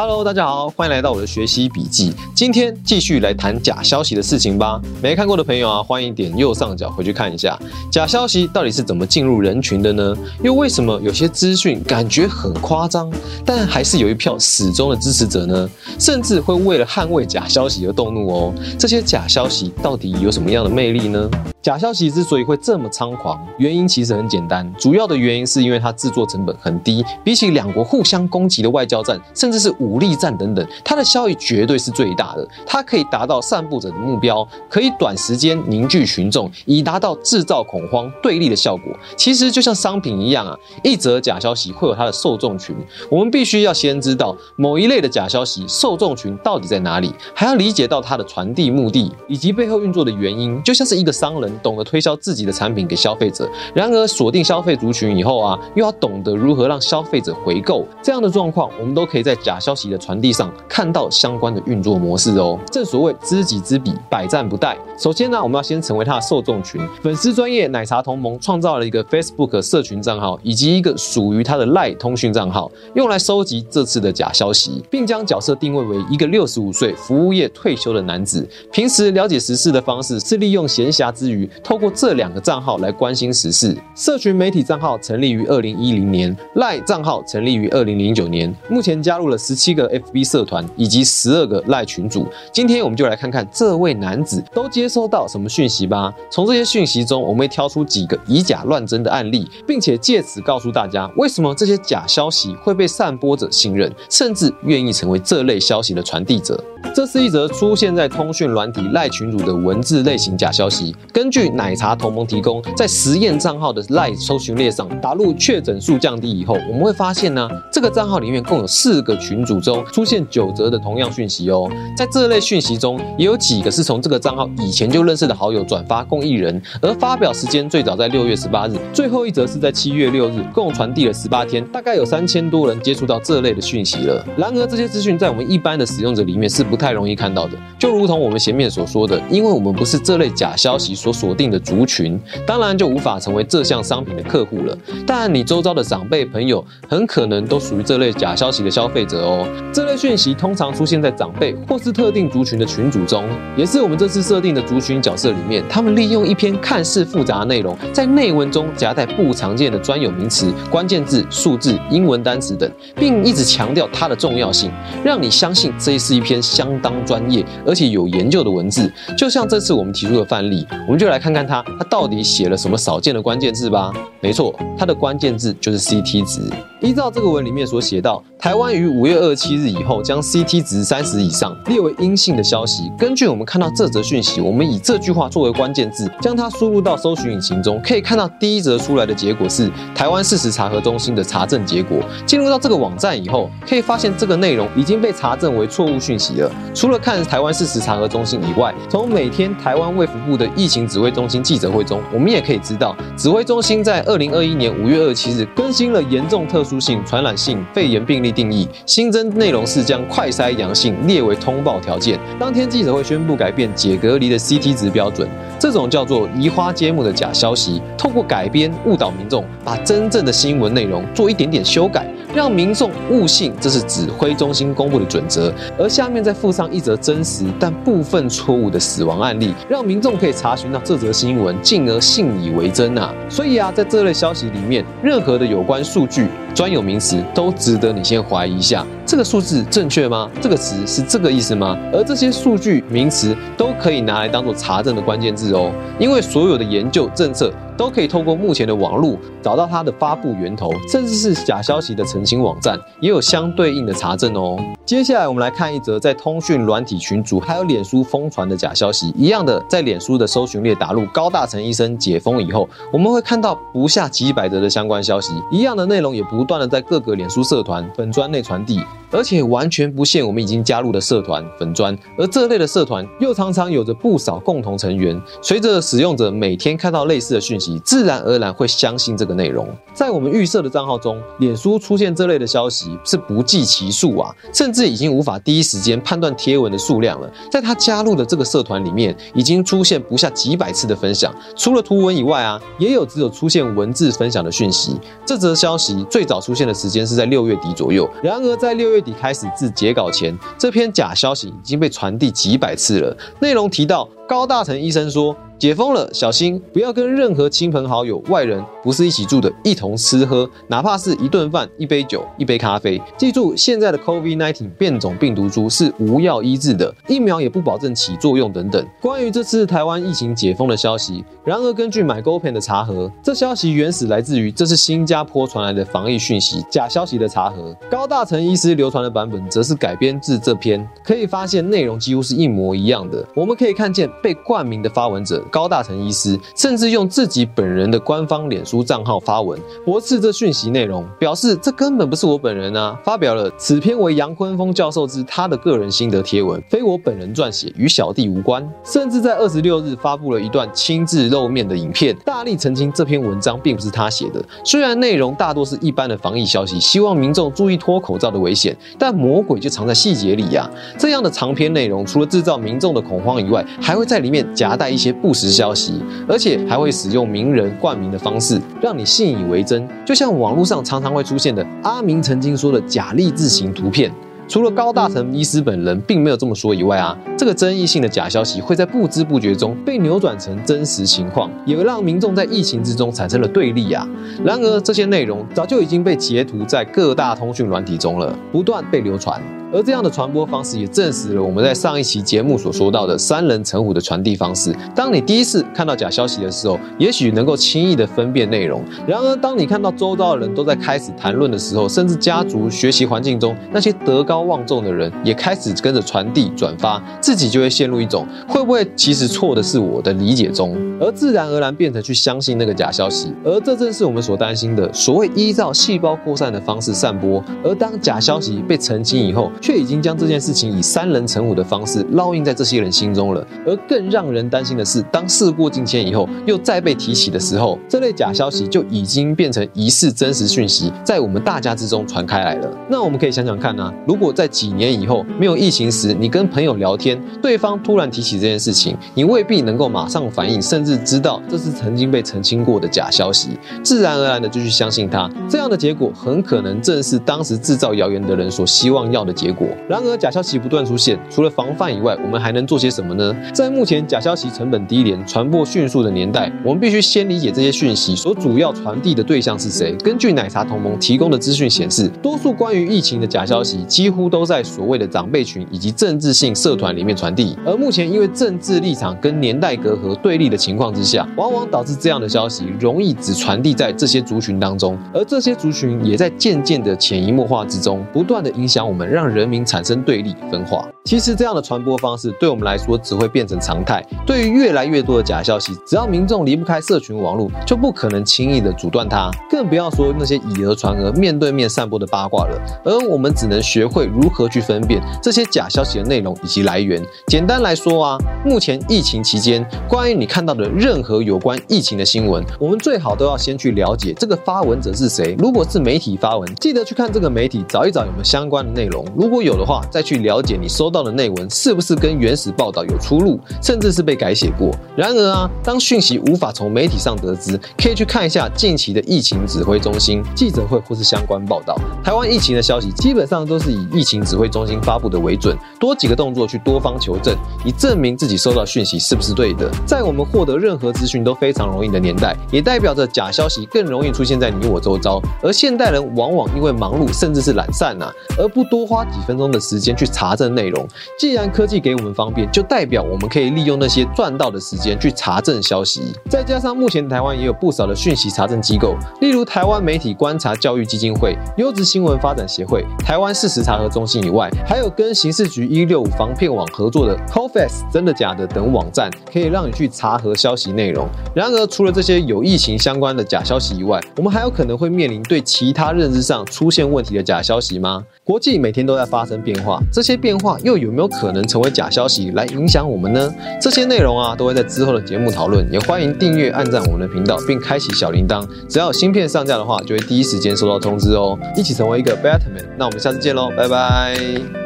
Hello，大家好，欢迎来到我的学习笔记。今天继续来谈假消息的事情吧。没看过的朋友啊，欢迎点右上角回去看一下，假消息到底是怎么进入人群的呢？又为什么有些资讯感觉很夸张，但还是有一票始终的支持者呢？甚至会为了捍卫假消息而动怒哦。这些假消息到底有什么样的魅力呢？假消息之所以会这么猖狂，原因其实很简单，主要的原因是因为它制作成本很低，比起两国互相攻击的外交战，甚至是武力战等等，它的效益绝对是最大的。它可以达到散布者的目标，可以短时间凝聚群众，以达到制造恐慌对立的效果。其实就像商品一样啊，一则假消息会有它的受众群，我们必须要先知道某一类的假消息受众群到底在哪里，还要理解到它的传递目的以及背后运作的原因，就像是一个商人。懂得推销自己的产品给消费者，然而锁定消费族群以后啊，又要懂得如何让消费者回购，这样的状况，我们都可以在假消息的传递上看到相关的运作模式哦。正所谓知己知彼，百战不殆。首先呢，我们要先成为他的受众群，粉丝专业奶茶同盟创造了一个 Facebook 社群账号，以及一个属于他的赖通讯账号，用来收集这次的假消息，并将角色定位为一个六十五岁服务业退休的男子。平时了解时事的方式是利用闲暇之余。透过这两个账号来关心时事。社群媒体账号成立于二零一零年，赖账号成立于二零零九年，目前加入了十七个 FB 社团以及十二个赖群组。今天我们就来看看这位男子都接收到什么讯息吧。从这些讯息中，我们会挑出几个以假乱真的案例，并且借此告诉大家为什么这些假消息会被散播者信任，甚至愿意成为这类消息的传递者。这是一则出现在通讯软体赖群组的文字类型假消息。根据奶茶同盟提供，在实验账号的赖搜寻列上打入确诊数降低以后，我们会发现呢，这个账号里面共有四个群组中出现九则的同样讯息哦。在这类讯息中，也有几个是从这个账号以前就认识的好友转发共一人，而发表时间最早在六月十八日，最后一则是在七月六日，共传递了十八天，大概有三千多人接触到这类的讯息了。然而，这些资讯在我们一般的使用者里面是不太容易看到的，就如同我们前面所说的，因为我们不是这类假消息所锁定的族群，当然就无法成为这项商品的客户了。但你周遭的长辈朋友很可能都属于这类假消息的消费者哦。这类讯息通常出现在长辈或是特定族群的群组中，也是我们这次设定的族群角色里面。他们利用一篇看似复杂的内容，在内文中夹带不常见的专有名词、关键字、数字、英文单词等，并一直强调它的重要性，让你相信这是一篇相当专业而且有研究的文字。就像这次我们提出的范例，我们就来看看他他到底写了什么少见的关键字吧。没错，它的关键字就是 CT 值。依照这个文里面所写到，台湾于五月二十七日以后将 CT 值三十以上列为阴性的消息。根据我们看到这则讯息，我们以这句话作为关键字，将它输入到搜寻引擎中，可以看到第一则出来的结果是台湾事实查核中心的查证结果。进入到这个网站以后，可以发现这个内容已经被查证为错误讯息了。除了看台湾事实查核中心以外，从每天台湾卫福部的疫情指挥中心记者会中，我们也可以知道，指挥中心在二零二一年五月二十七日更新了严重特。殊性传染性肺炎病例定义新增内容是将快筛阳性列为通报条件。当天记者会宣布改变解隔离的 CT 值标准，这种叫做移花接木的假消息，透过改编误导民众，把真正的新闻内容做一点点修改，让民众误信这是指挥中心公布的准则，而下面再附上一则真实但部分错误的死亡案例，让民众可以查询到这则新闻，进而信以为真啊。所以啊，在这类消息里面，任何的有关数据。专有名词都值得你先怀疑一下，这个数字正确吗？这个词是这个意思吗？而这些数据名词都可以拿来当做查证的关键字哦，因为所有的研究政策。都可以透过目前的网络找到它的发布源头，甚至是假消息的澄清网站，也有相对应的查证哦。接下来我们来看一则在通讯软体群组还有脸书疯传的假消息，一样的在脸书的搜寻列打入高大成医生解封以后，我们会看到不下几百则的相关消息，一样的内容也不断的在各个脸书社团粉专内传递。而且完全不限我们已经加入的社团粉砖，而这类的社团又常常有着不少共同成员。随着使用者每天看到类似的讯息，自然而然会相信这个内容。在我们预设的账号中，脸书出现这类的消息是不计其数啊，甚至是已经无法第一时间判断贴文的数量了。在他加入的这个社团里面，已经出现不下几百次的分享，除了图文以外啊，也有只有出现文字分享的讯息。这则消息最早出现的时间是在六月底左右，然而在六月底开始至截稿前，这篇假消息已经被传递几百次了。内容提到高大成医生说。解封了，小心不要跟任何亲朋好友、外人不是一起住的，一同吃喝，哪怕是一顿饭、一杯酒、一杯咖啡。记住，现在的 COVID-19 变种病毒株是无药医治的，疫苗也不保证起作用等等。关于这次台湾疫情解封的消息，然而根据 MyGoPen 的查核，这消息原始来自于这是新加坡传来的防疫讯息，假消息的查核。高大成医师流传的版本则是改编自这篇，可以发现内容几乎是一模一样的。我们可以看见被冠名的发文者。高大成医师甚至用自己本人的官方脸书账号发文驳斥这讯息内容，表示这根本不是我本人啊！发表了此篇为杨坤峰教授之他的个人心得贴文，非我本人撰写，与小弟无关。甚至在二十六日发布了一段亲自露面的影片，大力澄清这篇文章并不是他写的。虽然内容大多是一般的防疫消息，希望民众注意脱口罩的危险，但魔鬼就藏在细节里呀！这样的长篇内容，除了制造民众的恐慌以外，还会在里面夹带一些不实消息，而且还会使用名人冠名的方式，让你信以为真。就像网络上常常会出现的阿明曾经说的假励志型图片。除了高大成医师本人并没有这么说以外啊，这个争议性的假消息会在不知不觉中被扭转成真实情况，也让民众在疫情之中产生了对立啊。然而这些内容早就已经被截图在各大通讯软体中了，不断被流传。而这样的传播方式也证实了我们在上一期节目所说到的三人成虎的传递方式。当你第一次看到假消息的时候，也许能够轻易的分辨内容；然而，当你看到周遭的人都在开始谈论的时候，甚至家族学习环境中那些德高望重的人也开始跟着传递转发，自己就会陷入一种会不会其实错的是我的理解中，而自然而然变成去相信那个假消息。而这正是我们所担心的，所谓依照细胞扩散的方式散播。而当假消息被澄清以后，却已经将这件事情以三人成虎的方式烙印在这些人心中了。而更让人担心的是，当事过境迁以后，又再被提起的时候，这类假消息就已经变成疑似真实讯息，在我们大家之中传开来了。那我们可以想想看呢？如果在几年以后没有疫情时，你跟朋友聊天，对方突然提起这件事情，你未必能够马上反应，甚至知道这是曾经被澄清过的假消息，自然而然的就去相信他。这样的结果很可能正是当时制造谣言的人所希望要的结结果。然而，假消息不断出现，除了防范以外，我们还能做些什么呢？在目前假消息成本低廉、传播迅速的年代，我们必须先理解这些讯息所主要传递的对象是谁。根据奶茶同盟提供的资讯显示，多数关于疫情的假消息几乎都在所谓的长辈群以及政治性社团里面传递。而目前因为政治立场跟年代隔阂对立的情况之下，往往导致这样的消息容易只传递在这些族群当中，而这些族群也在渐渐的潜移默化之中，不断的影响我们，让人人民产生。对立分化，其实这样的传播方式对我们来说只会变成常态。对于越来越多的假消息，只要民众离不开社群网络，就不可能轻易的阻断它，更不要说那些以讹传讹、面对面散播的八卦了。而我们只能学会如何去分辨这些假消息的内容以及来源。简单来说啊，目前疫情期间，关于你看到的任何有关疫情的新闻，我们最好都要先去了解这个发文者是谁。如果是媒体发文，记得去看这个媒体，找一找有没有相关的内容。如果有的话，再。去了解你收到的内文是不是跟原始报道有出入，甚至是被改写过。然而啊，当讯息无法从媒体上得知，可以去看一下近期的疫情指挥中心记者会或是相关报道。台湾疫情的消息基本上都是以疫情指挥中心发布的为准，多几个动作去多方求证，以证明自己收到讯息是不是对的。在我们获得任何资讯都非常容易的年代，也代表着假消息更容易出现在你我周遭。而现代人往往因为忙碌甚至是懒散呐，而不多花几分钟的时间。去查证内容。既然科技给我们方便，就代表我们可以利用那些赚到的时间去查证消息。再加上目前台湾也有不少的讯息查证机构，例如台湾媒体观察教育基金会、优质新闻发展协会、台湾事实查核中心以外，还有跟刑事局一六五防骗网合作的 CoFace 真的假的等网站，可以让你去查核消息内容。然而，除了这些有疫情相关的假消息以外，我们还有可能会面临对其他认知上出现问题的假消息吗？国际每天都在发生变化，这些变化又有没有可能成为假消息来影响我们呢？这些内容啊，都会在之后的节目讨论，也欢迎订阅、按赞我们的频道，并开启小铃铛，只要有芯片上架的话，就会第一时间收到通知哦。一起成为一个 Better Man，那我们下次见喽，拜拜。